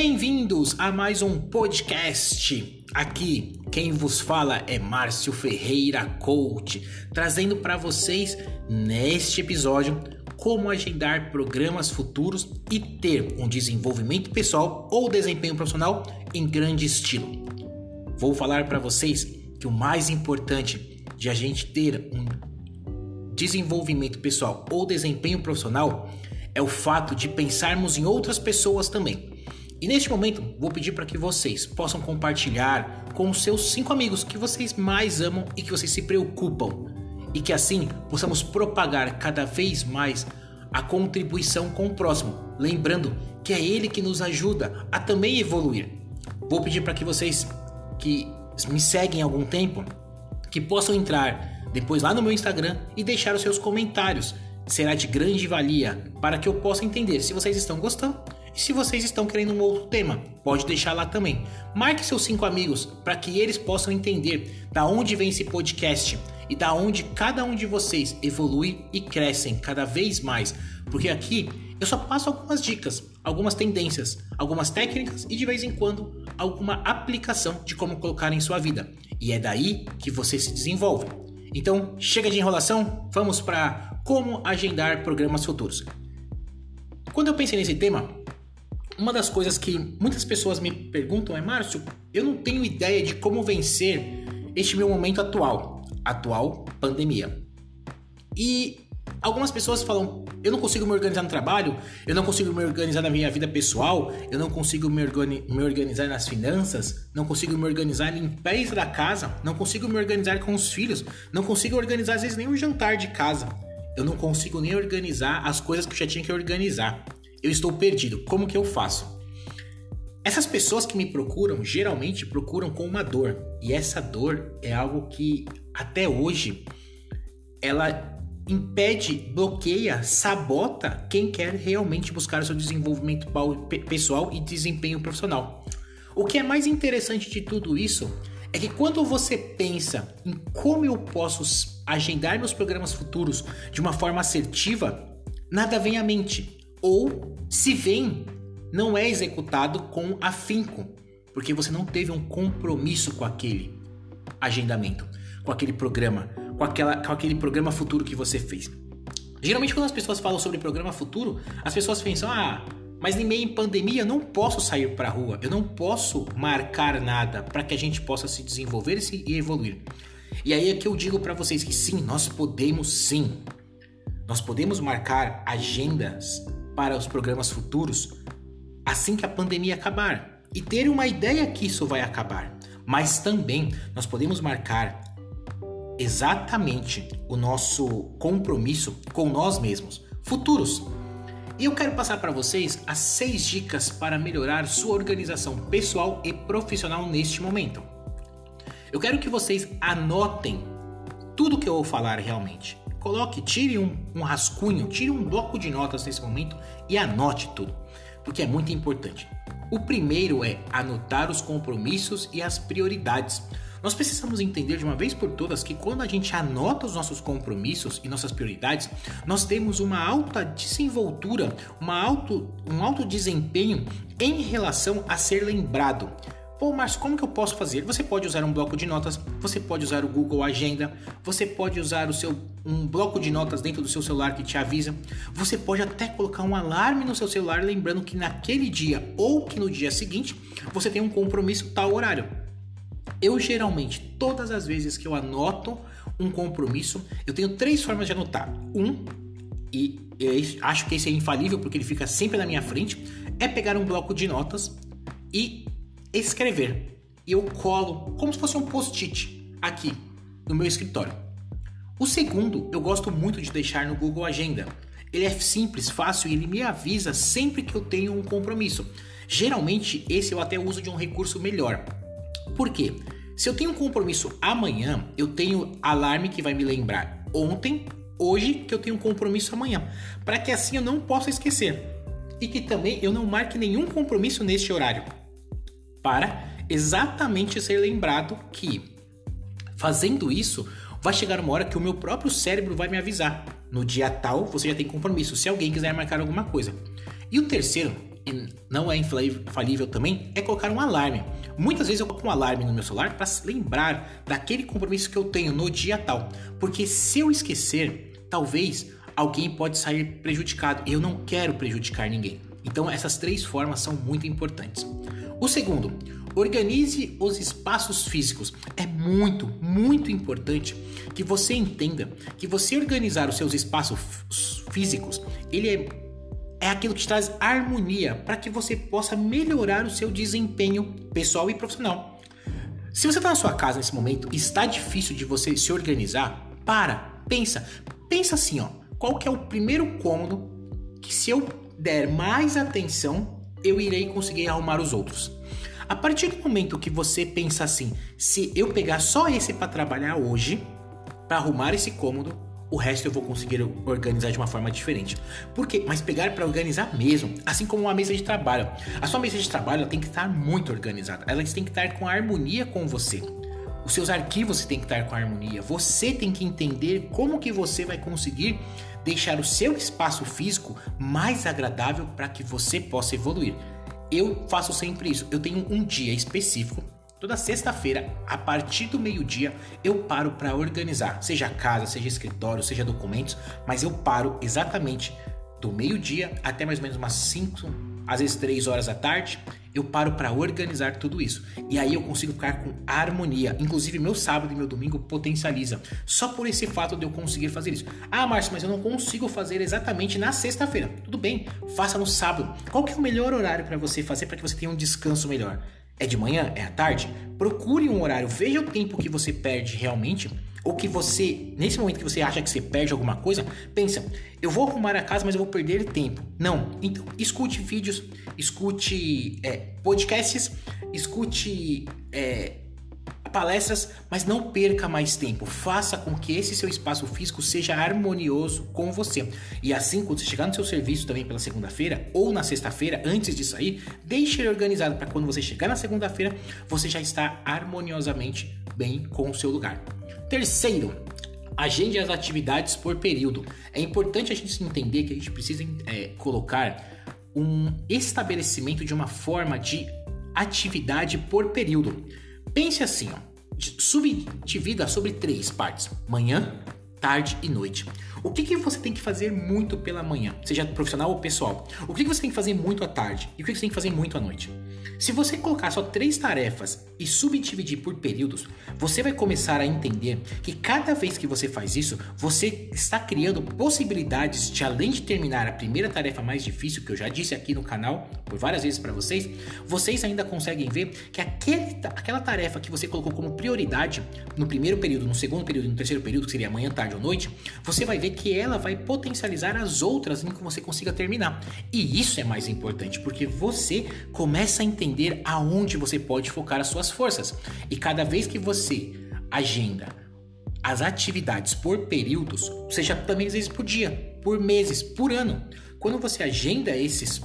Bem-vindos a mais um podcast. Aqui quem vos fala é Márcio Ferreira Coach, trazendo para vocês neste episódio como agendar programas futuros e ter um desenvolvimento pessoal ou desempenho profissional em grande estilo. Vou falar para vocês que o mais importante de a gente ter um desenvolvimento pessoal ou desempenho profissional é o fato de pensarmos em outras pessoas também. E neste momento, vou pedir para que vocês possam compartilhar com os seus cinco amigos que vocês mais amam e que vocês se preocupam, e que assim possamos propagar cada vez mais a contribuição com o próximo, lembrando que é ele que nos ajuda a também evoluir. Vou pedir para que vocês que me seguem há algum tempo que possam entrar depois lá no meu Instagram e deixar os seus comentários. Será de grande valia para que eu possa entender se vocês estão gostando e se vocês estão querendo um outro tema, pode deixar lá também. Marque seus cinco amigos para que eles possam entender da onde vem esse podcast e da onde cada um de vocês evolui e crescem cada vez mais. Porque aqui eu só passo algumas dicas, algumas tendências, algumas técnicas e de vez em quando alguma aplicação de como colocar em sua vida. E é daí que você se desenvolve. Então, chega de enrolação, vamos para como agendar programas futuros. Quando eu pensei nesse tema, uma das coisas que muitas pessoas me perguntam é: Márcio, eu não tenho ideia de como vencer este meu momento atual, atual pandemia. E algumas pessoas falam: eu não consigo me organizar no trabalho, eu não consigo me organizar na minha vida pessoal, eu não consigo me, organi me organizar nas finanças, não consigo me organizar em pés da casa, não consigo me organizar com os filhos, não consigo organizar às vezes nem o jantar de casa. Eu não consigo nem organizar as coisas que eu já tinha que organizar eu estou perdido, como que eu faço? Essas pessoas que me procuram geralmente procuram com uma dor, e essa dor é algo que até hoje ela impede, bloqueia, sabota quem quer realmente buscar o seu desenvolvimento pessoal e desempenho profissional. O que é mais interessante de tudo isso é que quando você pensa em como eu posso agendar meus programas futuros de uma forma assertiva, nada vem à mente ou se vem, não é executado com afinco, porque você não teve um compromisso com aquele agendamento, com aquele programa, com, aquela, com aquele programa futuro que você fez. Geralmente, quando as pessoas falam sobre programa futuro, as pessoas pensam: ah, mas em meio em pandemia eu não posso sair para a rua, eu não posso marcar nada para que a gente possa se desenvolver e evoluir. E aí é que eu digo para vocês que sim, nós podemos sim. Nós podemos marcar agendas para os programas futuros assim que a pandemia acabar e ter uma ideia que isso vai acabar. Mas também nós podemos marcar exatamente o nosso compromisso com nós mesmos, futuros. E eu quero passar para vocês as seis dicas para melhorar sua organização pessoal e profissional neste momento. Eu quero que vocês anotem tudo que eu vou falar realmente. Coloque, tire um, um rascunho, tire um bloco de notas nesse momento e anote tudo, porque é muito importante. O primeiro é anotar os compromissos e as prioridades. Nós precisamos entender de uma vez por todas que quando a gente anota os nossos compromissos e nossas prioridades, nós temos uma alta desenvoltura, uma alto, um alto desempenho em relação a ser lembrado. Pô, mas como que eu posso fazer? Você pode usar um bloco de notas, você pode usar o Google Agenda, você pode usar o seu um bloco de notas dentro do seu celular que te avisa. Você pode até colocar um alarme no seu celular lembrando que naquele dia ou que no dia seguinte você tem um compromisso tal horário. Eu geralmente, todas as vezes que eu anoto um compromisso, eu tenho três formas de anotar. Um, e eu acho que esse é infalível porque ele fica sempre na minha frente, é pegar um bloco de notas e escrever. E eu colo como se fosse um post-it aqui no meu escritório. O segundo, eu gosto muito de deixar no Google Agenda. Ele é simples, fácil e ele me avisa sempre que eu tenho um compromisso. Geralmente, esse eu até uso de um recurso melhor. Por quê? Se eu tenho um compromisso amanhã, eu tenho alarme que vai me lembrar ontem, hoje que eu tenho um compromisso amanhã, para que assim eu não possa esquecer e que também eu não marque nenhum compromisso neste horário para exatamente ser lembrado que fazendo isso vai chegar uma hora que o meu próprio cérebro vai me avisar. No dia tal você já tem compromisso, se alguém quiser marcar alguma coisa. E o terceiro, não é infalível também, é colocar um alarme. Muitas vezes eu coloco um alarme no meu celular para lembrar daquele compromisso que eu tenho no dia tal. Porque se eu esquecer, talvez alguém pode sair prejudicado. E eu não quero prejudicar ninguém. Então essas três formas são muito importantes. O segundo, organize os espaços físicos. É muito, muito importante que você entenda que você organizar os seus espaços físicos, ele é, é aquilo que te traz harmonia para que você possa melhorar o seu desempenho pessoal e profissional. Se você está na sua casa nesse momento e está difícil de você se organizar, para, pensa, pensa assim, ó, qual que é o primeiro cômodo que se eu der mais atenção, eu irei conseguir arrumar os outros. A partir do momento que você pensa assim, se eu pegar só esse para trabalhar hoje, para arrumar esse cômodo, o resto eu vou conseguir organizar de uma forma diferente. Por quê? Mas pegar para organizar mesmo, assim como uma mesa de trabalho. A sua mesa de trabalho tem que estar muito organizada, ela tem que estar com harmonia com você. Os seus arquivos têm que estar com harmonia. Você tem que entender como que você vai conseguir deixar o seu espaço físico mais agradável para que você possa evoluir. Eu faço sempre isso. Eu tenho um dia específico. Toda sexta-feira, a partir do meio-dia, eu paro para organizar, seja casa, seja escritório, seja documentos, mas eu paro exatamente do meio-dia até mais ou menos umas 5, às vezes 3 horas da tarde, eu paro para organizar tudo isso. E aí eu consigo ficar com harmonia. Inclusive, meu sábado e meu domingo potencializa. Só por esse fato de eu conseguir fazer isso. Ah, Márcio, mas eu não consigo fazer exatamente na sexta-feira. Tudo bem, faça no sábado. Qual que é o melhor horário para você fazer para que você tenha um descanso melhor? É de manhã? É à tarde? Procure um horário, veja o tempo que você perde realmente ou que você, nesse momento que você acha que você perde alguma coisa, pensa, eu vou arrumar a casa, mas eu vou perder tempo. Não. Então, escute vídeos, escute é, podcasts, escute é, palestras, mas não perca mais tempo. Faça com que esse seu espaço físico seja harmonioso com você. E assim, quando você chegar no seu serviço também pela segunda-feira ou na sexta-feira, antes de sair, deixe ele organizado para quando você chegar na segunda-feira, você já está harmoniosamente bem com o seu lugar. Terceiro, agende as atividades por período. É importante a gente entender que a gente precisa é, colocar um estabelecimento de uma forma de atividade por período. Pense assim, ó, subdivida sobre três partes: manhã, tarde e noite. O que, que você tem que fazer muito pela manhã, seja profissional ou pessoal? O que, que você tem que fazer muito à tarde? E o que, que você tem que fazer muito à noite? Se você colocar só três tarefas e subdividir por períodos, você vai começar a entender que cada vez que você faz isso, você está criando possibilidades de, além de terminar a primeira tarefa mais difícil, que eu já disse aqui no canal por várias vezes para vocês, vocês ainda conseguem ver que aquele, aquela tarefa que você colocou como prioridade no primeiro período, no segundo período no terceiro período, que seria manhã, tarde ou noite, você vai ver que ela vai potencializar as outras em que você consiga terminar. E isso é mais importante, porque você começa a entender aonde você pode focar as suas forças. E cada vez que você agenda as atividades por períodos, seja também às vezes por dia, por meses, por ano, quando você agenda esses,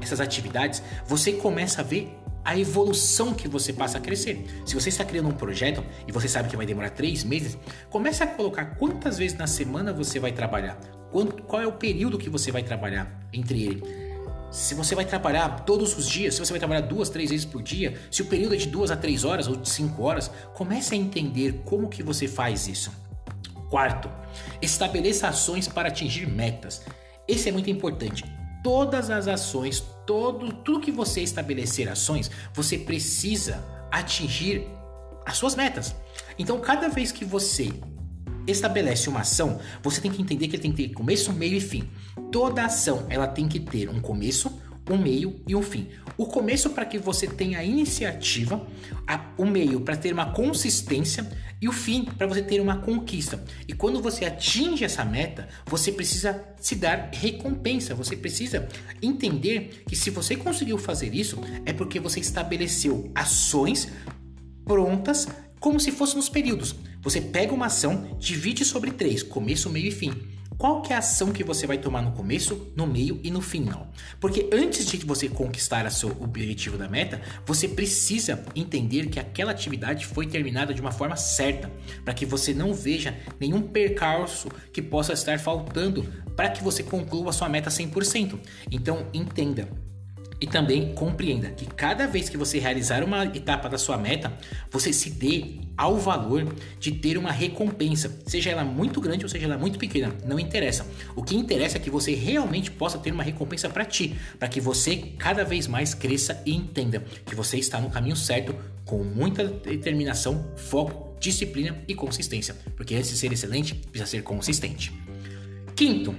essas atividades, você começa a ver a evolução que você passa a crescer. Se você está criando um projeto e você sabe que vai demorar três meses, comece a colocar quantas vezes na semana você vai trabalhar, qual é o período que você vai trabalhar entre ele se você vai trabalhar todos os dias, se você vai trabalhar duas, três vezes por dia, se o período é de duas a três horas ou de cinco horas, comece a entender como que você faz isso. Quarto, estabeleça ações para atingir metas. Esse é muito importante. Todas as ações, todo, tudo que você estabelecer ações, você precisa atingir as suas metas. Então, cada vez que você estabelece uma ação, você tem que entender que ele tem que ter começo, meio e fim. Toda ação ela tem que ter um começo, um meio e um fim. O começo para que você tenha iniciativa, a, o meio para ter uma consistência e o fim para você ter uma conquista. E quando você atinge essa meta, você precisa se dar recompensa, você precisa entender que se você conseguiu fazer isso, é porque você estabeleceu ações prontas como se fosse nos períodos. Você pega uma ação, divide sobre três, começo, meio e fim. Qual que é a ação que você vai tomar no começo, no meio e no final? Porque antes de você conquistar o seu objetivo da meta, você precisa entender que aquela atividade foi terminada de uma forma certa, para que você não veja nenhum percalço que possa estar faltando para que você conclua a sua meta 100%. Então, entenda, E também compreenda que cada vez que você realizar uma etapa da sua meta, você se dê ao valor de ter uma recompensa, seja ela muito grande ou seja ela muito pequena, não interessa. O que interessa é que você realmente possa ter uma recompensa para ti, para que você cada vez mais cresça e entenda que você está no caminho certo com muita determinação, foco, disciplina e consistência, porque antes de ser excelente, precisa ser consistente. Quinto,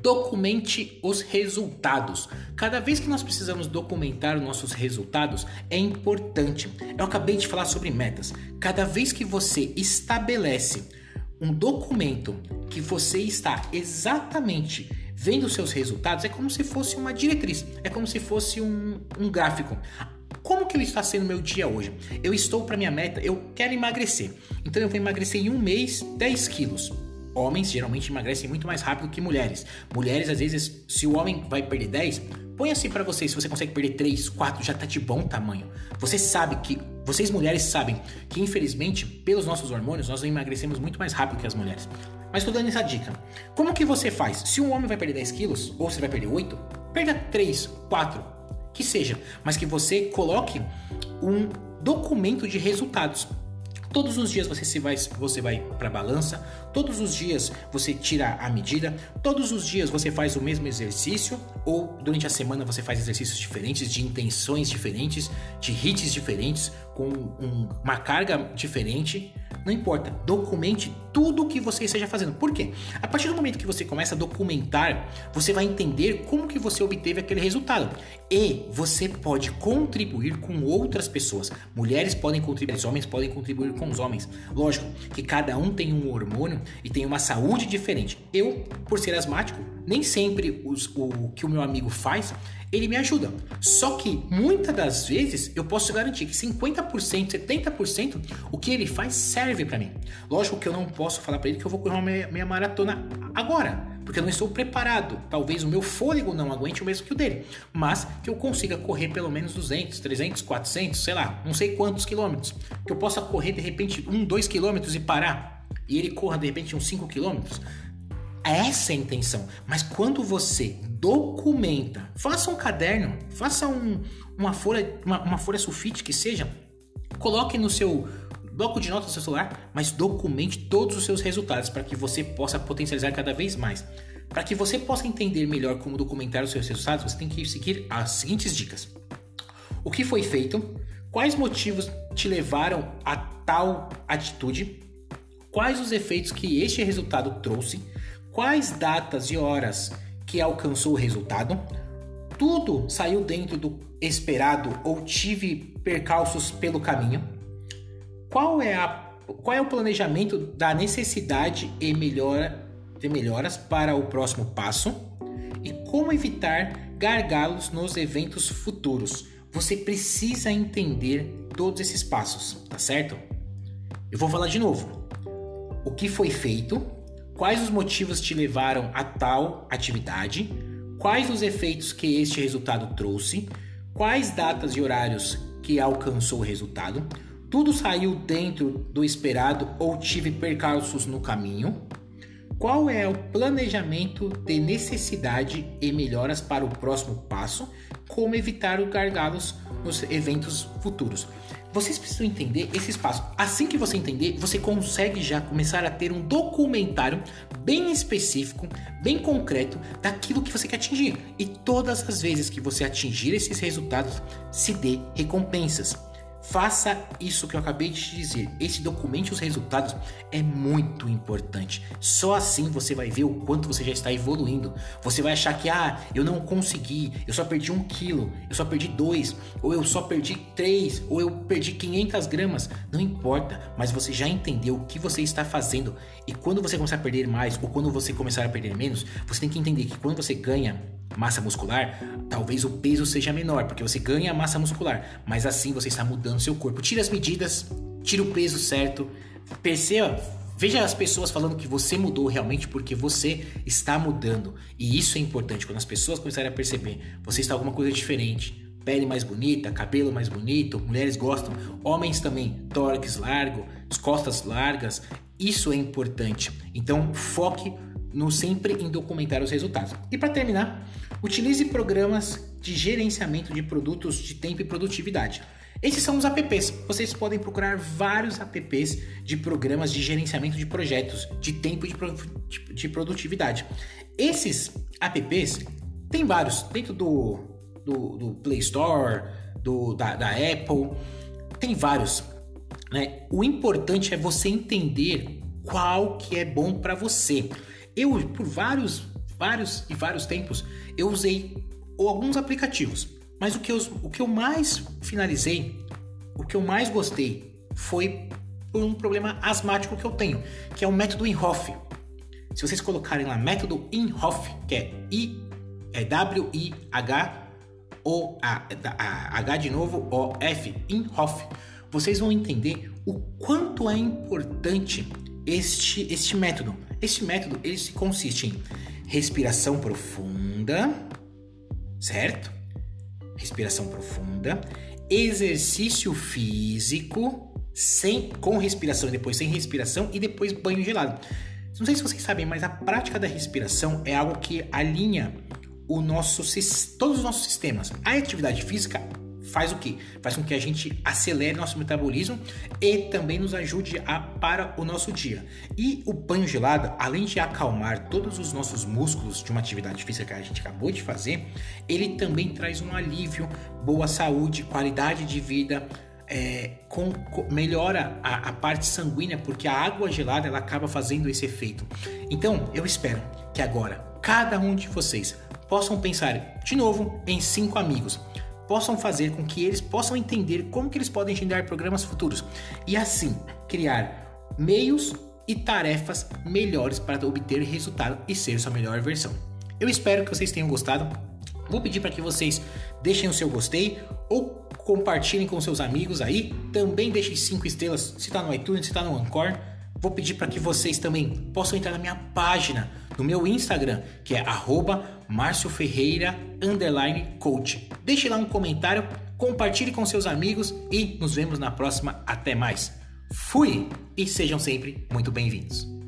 documente os resultados. Cada vez que nós precisamos documentar nossos resultados, é importante. Eu acabei de falar sobre metas. Cada vez que você estabelece um documento que você está exatamente vendo seus resultados, é como se fosse uma diretriz, é como se fosse um, um gráfico. Como que está sendo meu dia hoje? Eu estou para minha meta, eu quero emagrecer. Então eu vou emagrecer em um mês 10 quilos. Homens geralmente emagrecem muito mais rápido que mulheres. Mulheres, às vezes, se o homem vai perder 10, põe assim para você, se você consegue perder 3, 4, já tá de bom tamanho. Você sabe que, vocês mulheres sabem que infelizmente, pelos nossos hormônios, nós emagrecemos muito mais rápido que as mulheres. Mas tô dando essa dica. Como que você faz? Se um homem vai perder 10 quilos, ou você vai perder 8, perda 3, 4, que seja. Mas que você coloque um documento de resultados. Todos os dias você se vai, você vai para a balança, todos os dias você tira a medida, todos os dias você faz o mesmo exercício ou durante a semana você faz exercícios diferentes, de intenções diferentes, de hits diferentes, com um, uma carga diferente não importa, documente tudo o que você esteja fazendo. Por quê? A partir do momento que você começa a documentar, você vai entender como que você obteve aquele resultado. E você pode contribuir com outras pessoas. Mulheres podem contribuir, homens podem contribuir com os homens. Lógico que cada um tem um hormônio e tem uma saúde diferente. Eu, por ser asmático, nem sempre os, o que o meu amigo faz ele me ajuda. Só que muitas das vezes eu posso garantir que 50%, 70% o que ele faz serve para mim. Lógico que eu não posso falar para ele que eu vou correr uma meia, meia maratona agora, porque eu não estou preparado. Talvez o meu fôlego não aguente o mesmo que o dele, mas que eu consiga correr pelo menos 200, 300, 400, sei lá, não sei quantos quilômetros. Que eu possa correr de repente um, dois quilômetros e parar. E ele corra de repente uns 5 quilômetros. Essa é a intenção. Mas quando você documenta, faça um caderno, faça um, uma, folha, uma, uma folha sulfite que seja, coloque no seu bloco de notas do seu celular, mas documente todos os seus resultados para que você possa potencializar cada vez mais. Para que você possa entender melhor como documentar os seus resultados, você tem que seguir as seguintes dicas. O que foi feito? Quais motivos te levaram a tal atitude? Quais os efeitos que este resultado trouxe? quais datas e horas que alcançou o resultado. Tudo saiu dentro do esperado ou tive percalços pelo caminho. Qual é, a, qual é o planejamento da necessidade e melhora, de melhoras para o próximo passo? E como evitar gargalos nos eventos futuros? Você precisa entender todos esses passos, tá certo? Eu vou falar de novo. O que foi feito, Quais os motivos te levaram a tal atividade? Quais os efeitos que este resultado trouxe? Quais datas e horários que alcançou o resultado? Tudo saiu dentro do esperado ou tive percalços no caminho? Qual é o planejamento de necessidade e melhoras para o próximo passo? Como evitar os gargalos nos eventos futuros? Vocês precisam entender esse espaço. Assim que você entender, você consegue já começar a ter um documentário bem específico, bem concreto daquilo que você quer atingir. E todas as vezes que você atingir esses resultados, se dê recompensas. Faça isso que eu acabei de te dizer. Esse documente os resultados é muito importante. Só assim você vai ver o quanto você já está evoluindo. Você vai achar que, ah, eu não consegui, eu só perdi um quilo, eu só perdi dois, ou eu só perdi três, ou eu perdi 500 gramas. Não importa, mas você já entendeu o que você está fazendo. E quando você começar a perder mais, ou quando você começar a perder menos, você tem que entender que quando você ganha massa muscular, talvez o peso seja menor, porque você ganha massa muscular, mas assim você está mudando seu corpo. Tira as medidas, tira o peso certo, perceba, veja as pessoas falando que você mudou realmente porque você está mudando. E isso é importante quando as pessoas começarem a perceber, você está alguma coisa diferente. Pele mais bonita, cabelo mais bonito, mulheres gostam, homens também, tórax largo, costas largas, isso é importante. Então foque no sempre em documentar os resultados. E para terminar, utilize programas de gerenciamento de produtos de tempo e produtividade. Esses são os apps. Vocês podem procurar vários apps de programas de gerenciamento de projetos, de tempo e de, pro, de produtividade. Esses apps tem vários dentro do, do, do Play Store, do, da, da Apple, tem vários. Né? O importante é você entender qual que é bom para você. Eu, por vários, vários e vários tempos, eu usei alguns aplicativos, mas o que eu, o que eu mais finalizei, o que eu mais gostei foi por um problema asmático que eu tenho, que é o método Inhofe. Se vocês colocarem lá método Inhofe, que é I é W I H O A, H de novo O F Inhofe, vocês vão entender o quanto é importante este, este método. Este método ele consiste em respiração profunda, certo? Respiração profunda, exercício físico sem com respiração e depois sem respiração e depois banho gelado. Não sei se vocês sabem, mas a prática da respiração é algo que alinha o nosso todos os nossos sistemas. A atividade física faz o que? Faz com que a gente acelere nosso metabolismo e também nos ajude a para o nosso dia. E o banho gelado, além de acalmar todos os nossos músculos de uma atividade física que a gente acabou de fazer, ele também traz um alívio, boa saúde, qualidade de vida. É, com, com, melhora a, a, parte sanguínea porque a água gelada ela acaba fazendo esse efeito. Então eu espero que agora cada um de vocês possam pensar de novo em cinco amigos possam fazer com que eles possam entender como que eles podem gerar programas futuros e assim criar meios e tarefas melhores para obter resultado e ser sua melhor versão. Eu espero que vocês tenham gostado. Vou pedir para que vocês deixem o seu gostei ou compartilhem com seus amigos aí. Também deixem cinco estrelas se está no iTunes, se está no Anchor. Vou pedir para que vocês também possam entrar na minha página, no meu Instagram, que é arroba Márcio Ferreira coach. Deixe lá um comentário, compartilhe com seus amigos e nos vemos na próxima. Até mais. Fui e sejam sempre muito bem-vindos.